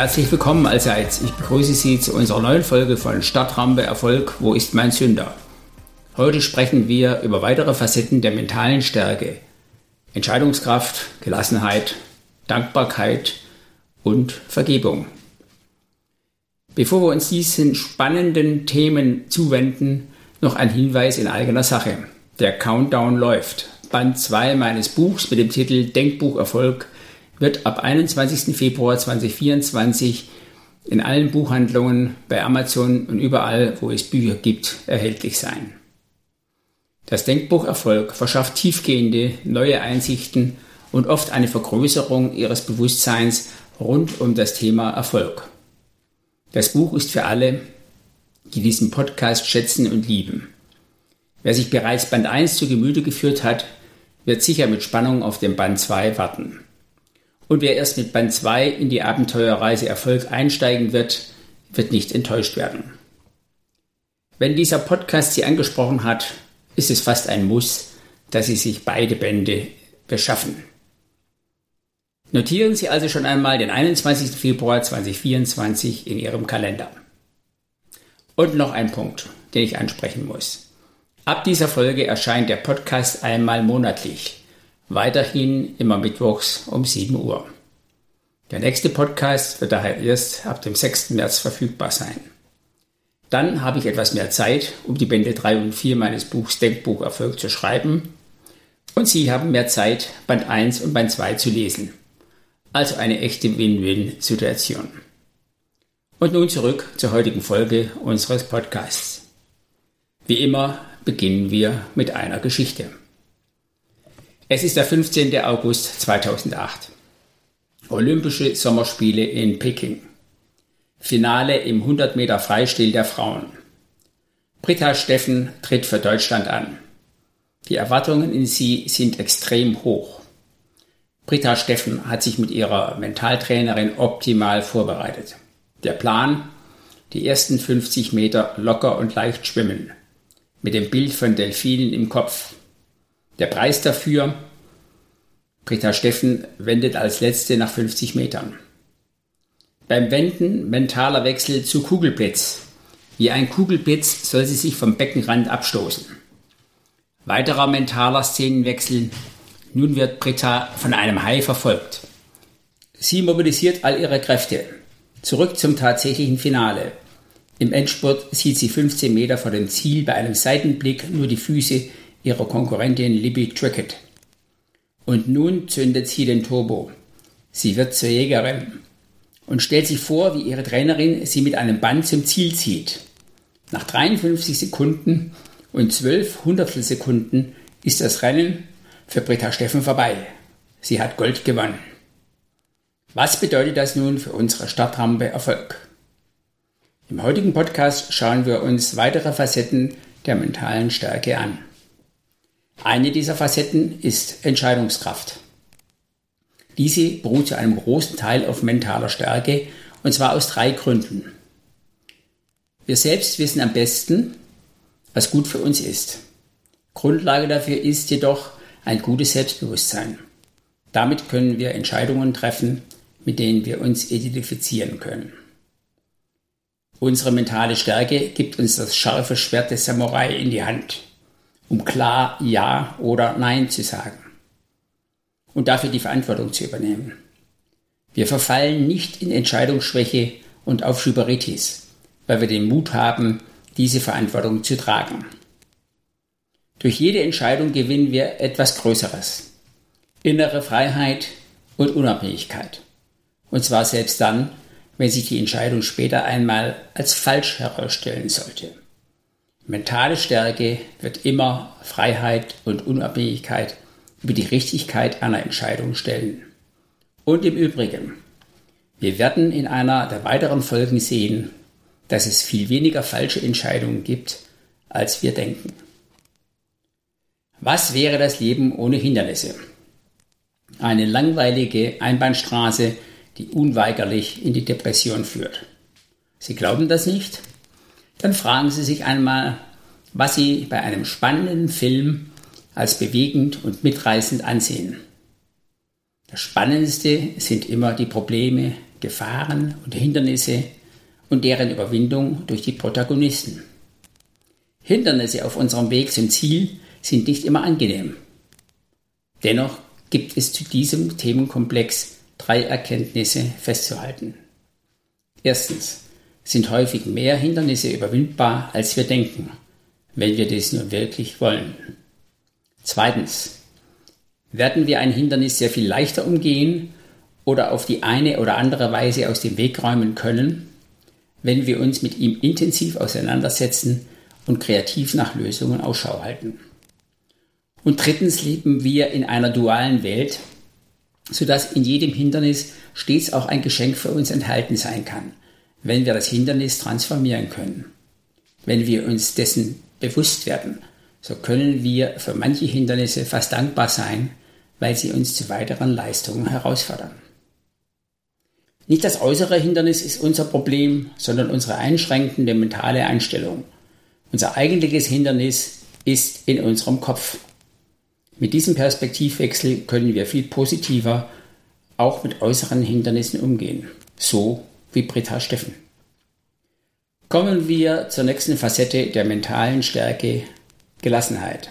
Herzlich willkommen allseits. Ich begrüße Sie zu unserer neuen Folge von Stadtrampe Erfolg. Wo ist mein Sünder? Heute sprechen wir über weitere Facetten der mentalen Stärke. Entscheidungskraft, Gelassenheit, Dankbarkeit und Vergebung. Bevor wir uns diesen spannenden Themen zuwenden, noch ein Hinweis in eigener Sache. Der Countdown läuft. Band 2 meines Buchs mit dem Titel Denkbuch Erfolg wird ab 21. Februar 2024 in allen Buchhandlungen, bei Amazon und überall, wo es Bücher gibt, erhältlich sein. Das Denkbuch Erfolg verschafft tiefgehende neue Einsichten und oft eine Vergrößerung ihres Bewusstseins rund um das Thema Erfolg. Das Buch ist für alle, die diesen Podcast schätzen und lieben. Wer sich bereits Band 1 zu Gemüte geführt hat, wird sicher mit Spannung auf den Band 2 warten. Und wer erst mit Band 2 in die Abenteuerreise Erfolg einsteigen wird, wird nicht enttäuscht werden. Wenn dieser Podcast Sie angesprochen hat, ist es fast ein Muss, dass Sie sich beide Bände beschaffen. Notieren Sie also schon einmal den 21. Februar 2024 in Ihrem Kalender. Und noch ein Punkt, den ich ansprechen muss. Ab dieser Folge erscheint der Podcast einmal monatlich. Weiterhin immer mittwochs um 7 Uhr. Der nächste Podcast wird daher erst ab dem 6. März verfügbar sein. Dann habe ich etwas mehr Zeit, um die Bände 3 und 4 meines Buchs Denkbuch Erfolg zu schreiben. Und Sie haben mehr Zeit, Band 1 und Band 2 zu lesen. Also eine echte Win-Win-Situation. Und nun zurück zur heutigen Folge unseres Podcasts. Wie immer beginnen wir mit einer Geschichte. Es ist der 15. August 2008. Olympische Sommerspiele in Peking. Finale im 100 Meter Freistil der Frauen. Britta Steffen tritt für Deutschland an. Die Erwartungen in sie sind extrem hoch. Britta Steffen hat sich mit ihrer Mentaltrainerin optimal vorbereitet. Der Plan? Die ersten 50 Meter locker und leicht schwimmen. Mit dem Bild von Delfinen im Kopf. Der Preis dafür, Britta Steffen wendet als letzte nach 50 Metern. Beim Wenden mentaler Wechsel zu Kugelblitz. Wie ein Kugelblitz soll sie sich vom Beckenrand abstoßen. Weiterer mentaler Szenenwechsel. Nun wird Britta von einem Hai verfolgt. Sie mobilisiert all ihre Kräfte. Zurück zum tatsächlichen Finale. Im Endspurt sieht sie 15 Meter vor dem Ziel bei einem Seitenblick nur die Füße ihrer Konkurrentin Libby Trickett. Und nun zündet sie den Turbo. Sie wird zur Jägerin und stellt sich vor, wie ihre Trainerin sie mit einem Band zum Ziel zieht. Nach 53 Sekunden und 12 Hundertelsekunden ist das Rennen für Britta Steffen vorbei. Sie hat Gold gewonnen. Was bedeutet das nun für unsere Startrampe Erfolg? Im heutigen Podcast schauen wir uns weitere Facetten der mentalen Stärke an. Eine dieser Facetten ist Entscheidungskraft. Diese beruht zu einem großen Teil auf mentaler Stärke und zwar aus drei Gründen. Wir selbst wissen am besten, was gut für uns ist. Grundlage dafür ist jedoch ein gutes Selbstbewusstsein. Damit können wir Entscheidungen treffen, mit denen wir uns identifizieren können. Unsere mentale Stärke gibt uns das scharfe Schwert des Samurai in die Hand um klar Ja oder Nein zu sagen und dafür die Verantwortung zu übernehmen. Wir verfallen nicht in Entscheidungsschwäche und Aufschieberitis, weil wir den Mut haben, diese Verantwortung zu tragen. Durch jede Entscheidung gewinnen wir etwas Größeres. Innere Freiheit und Unabhängigkeit. Und zwar selbst dann, wenn sich die Entscheidung später einmal als falsch herausstellen sollte. Mentale Stärke wird immer Freiheit und Unabhängigkeit über die Richtigkeit einer Entscheidung stellen. Und im Übrigen, wir werden in einer der weiteren Folgen sehen, dass es viel weniger falsche Entscheidungen gibt, als wir denken. Was wäre das Leben ohne Hindernisse? Eine langweilige Einbahnstraße, die unweigerlich in die Depression führt. Sie glauben das nicht? Dann fragen Sie sich einmal, was Sie bei einem spannenden Film als bewegend und mitreißend ansehen. Das Spannendste sind immer die Probleme, Gefahren und Hindernisse und deren Überwindung durch die Protagonisten. Hindernisse auf unserem Weg zum Ziel sind nicht immer angenehm. Dennoch gibt es zu diesem Themenkomplex drei Erkenntnisse festzuhalten. Erstens sind häufig mehr Hindernisse überwindbar, als wir denken, wenn wir das nur wirklich wollen. Zweitens werden wir ein Hindernis sehr viel leichter umgehen oder auf die eine oder andere Weise aus dem Weg räumen können, wenn wir uns mit ihm intensiv auseinandersetzen und kreativ nach Lösungen Ausschau halten. Und drittens leben wir in einer dualen Welt, sodass in jedem Hindernis stets auch ein Geschenk für uns enthalten sein kann, wenn wir das Hindernis transformieren können. Wenn wir uns dessen bewusst werden, so können wir für manche Hindernisse fast dankbar sein, weil sie uns zu weiteren Leistungen herausfordern. Nicht das äußere Hindernis ist unser Problem, sondern unsere einschränkende mentale Einstellung. Unser eigentliches Hindernis ist in unserem Kopf. Mit diesem Perspektivwechsel können wir viel positiver auch mit äußeren Hindernissen umgehen, so wie Britta Steffen. Kommen wir zur nächsten Facette der mentalen Stärke, Gelassenheit.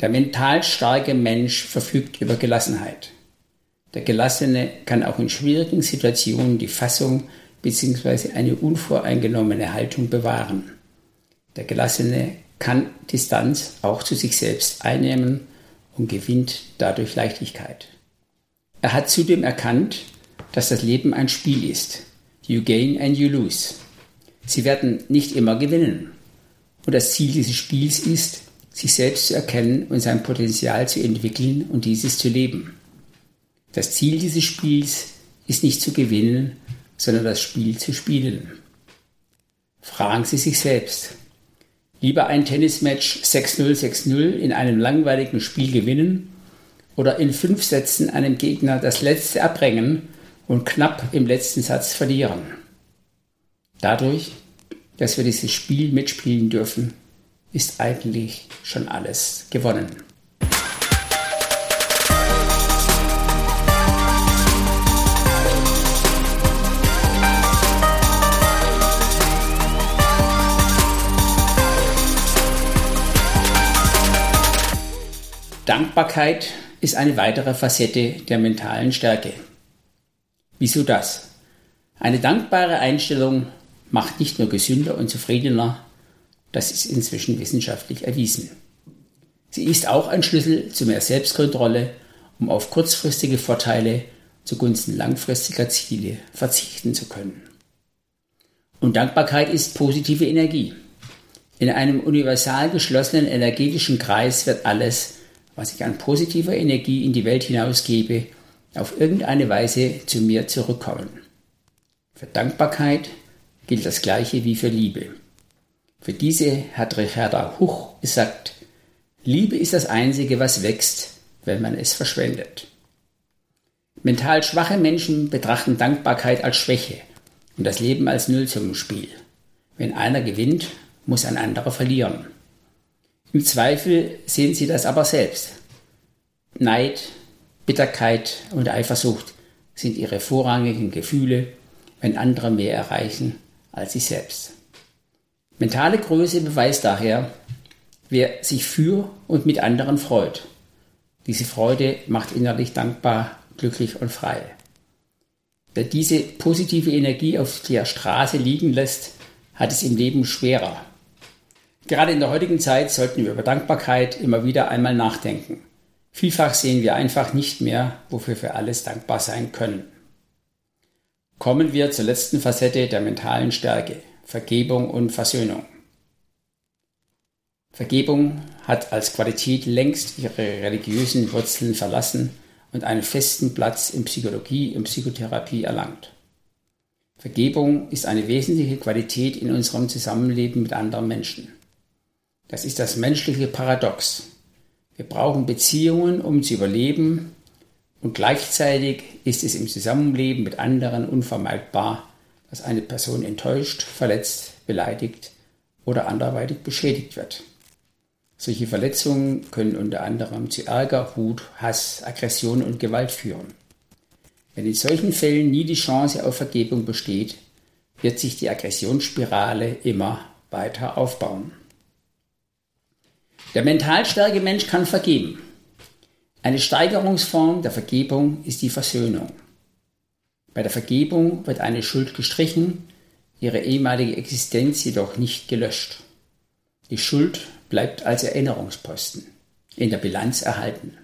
Der mental starke Mensch verfügt über Gelassenheit. Der Gelassene kann auch in schwierigen Situationen die Fassung bzw. eine unvoreingenommene Haltung bewahren. Der Gelassene kann Distanz auch zu sich selbst einnehmen und gewinnt dadurch Leichtigkeit. Er hat zudem erkannt, dass das Leben ein Spiel ist. You gain and you lose. Sie werden nicht immer gewinnen. Und das Ziel dieses Spiels ist, sich selbst zu erkennen und sein Potenzial zu entwickeln und dieses zu leben. Das Ziel dieses Spiels ist nicht zu gewinnen, sondern das Spiel zu spielen. Fragen Sie sich selbst, Lieber ein Tennismatch 6-0, 6-0 in einem langweiligen Spiel gewinnen oder in fünf Sätzen einem Gegner das letzte abbringen und knapp im letzten Satz verlieren. Dadurch, dass wir dieses Spiel mitspielen dürfen, ist eigentlich schon alles gewonnen. Dankbarkeit ist eine weitere Facette der mentalen Stärke. Wieso das? Eine dankbare Einstellung macht nicht nur gesünder und zufriedener, das ist inzwischen wissenschaftlich erwiesen. Sie ist auch ein Schlüssel zu mehr Selbstkontrolle, um auf kurzfristige Vorteile zugunsten langfristiger Ziele verzichten zu können. Und Dankbarkeit ist positive Energie. In einem universal geschlossenen energetischen Kreis wird alles was ich an positiver Energie in die Welt hinausgebe, auf irgendeine Weise zu mir zurückkommen. Für Dankbarkeit gilt das Gleiche wie für Liebe. Für diese hat Richarda Huch gesagt, Liebe ist das Einzige, was wächst, wenn man es verschwendet. Mental schwache Menschen betrachten Dankbarkeit als Schwäche und das Leben als Nullsummenspiel. Wenn einer gewinnt, muss ein anderer verlieren. Im Zweifel sehen sie das aber selbst. Neid, Bitterkeit und Eifersucht sind ihre vorrangigen Gefühle, wenn andere mehr erreichen als sie selbst. Mentale Größe beweist daher, wer sich für und mit anderen freut. Diese Freude macht innerlich dankbar, glücklich und frei. Wer diese positive Energie auf der Straße liegen lässt, hat es im Leben schwerer. Gerade in der heutigen Zeit sollten wir über Dankbarkeit immer wieder einmal nachdenken. Vielfach sehen wir einfach nicht mehr, wofür wir alles dankbar sein können. Kommen wir zur letzten Facette der mentalen Stärke, Vergebung und Versöhnung. Vergebung hat als Qualität längst ihre religiösen Wurzeln verlassen und einen festen Platz in Psychologie und Psychotherapie erlangt. Vergebung ist eine wesentliche Qualität in unserem Zusammenleben mit anderen Menschen. Das ist das menschliche Paradox. Wir brauchen Beziehungen, um zu überleben, und gleichzeitig ist es im Zusammenleben mit anderen unvermeidbar, dass eine Person enttäuscht, verletzt, beleidigt oder anderweitig beschädigt wird. Solche Verletzungen können unter anderem zu Ärger, Wut, Hass, Aggression und Gewalt führen. Wenn in solchen Fällen nie die Chance auf Vergebung besteht, wird sich die Aggressionsspirale immer weiter aufbauen. Der mental starke Mensch kann vergeben. Eine Steigerungsform der Vergebung ist die Versöhnung. Bei der Vergebung wird eine Schuld gestrichen, ihre ehemalige Existenz jedoch nicht gelöscht. Die Schuld bleibt als Erinnerungsposten in der Bilanz erhalten.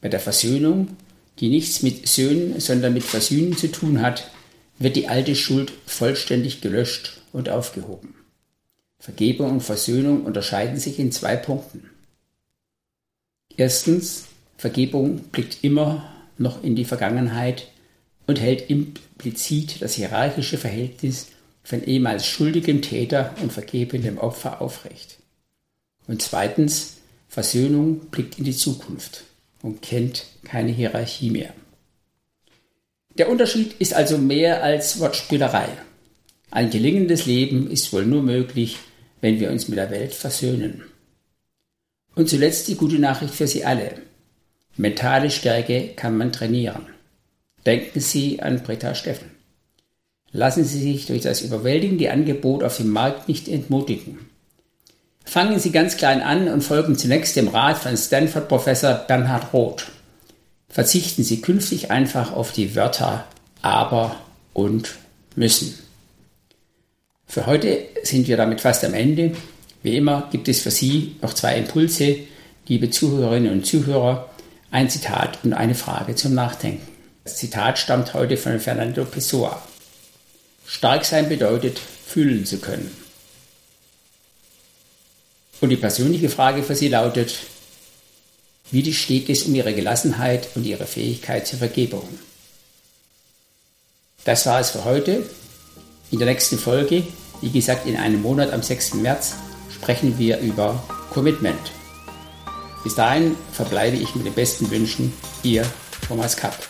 Bei der Versöhnung, die nichts mit Söhnen, sondern mit Versöhnen zu tun hat, wird die alte Schuld vollständig gelöscht und aufgehoben. Vergebung und Versöhnung unterscheiden sich in zwei Punkten. Erstens, Vergebung blickt immer noch in die Vergangenheit und hält implizit das hierarchische Verhältnis von ehemals schuldigem Täter und vergebendem Opfer aufrecht. Und zweitens, Versöhnung blickt in die Zukunft und kennt keine Hierarchie mehr. Der Unterschied ist also mehr als Wortspielerei. Ein gelingendes Leben ist wohl nur möglich, wenn wir uns mit der Welt versöhnen. Und zuletzt die gute Nachricht für Sie alle. Mentale Stärke kann man trainieren. Denken Sie an Britta Steffen. Lassen Sie sich durch das überwältigende Angebot auf dem Markt nicht entmutigen. Fangen Sie ganz klein an und folgen zunächst dem Rat von Stanford-Professor Bernhard Roth. Verzichten Sie künftig einfach auf die Wörter aber und müssen. Für heute sind wir damit fast am Ende. Wie immer gibt es für Sie noch zwei Impulse, liebe Zuhörerinnen und Zuhörer, ein Zitat und eine Frage zum Nachdenken. Das Zitat stammt heute von Fernando Pessoa. Stark sein bedeutet, fühlen zu können. Und die persönliche Frage für Sie lautet, wie steht es um Ihre Gelassenheit und Ihre Fähigkeit zur Vergebung? Das war es für heute. In der nächsten Folge, wie gesagt in einem Monat am 6. März, sprechen wir über Commitment. Bis dahin verbleibe ich mit den besten Wünschen, Ihr Thomas Kapp.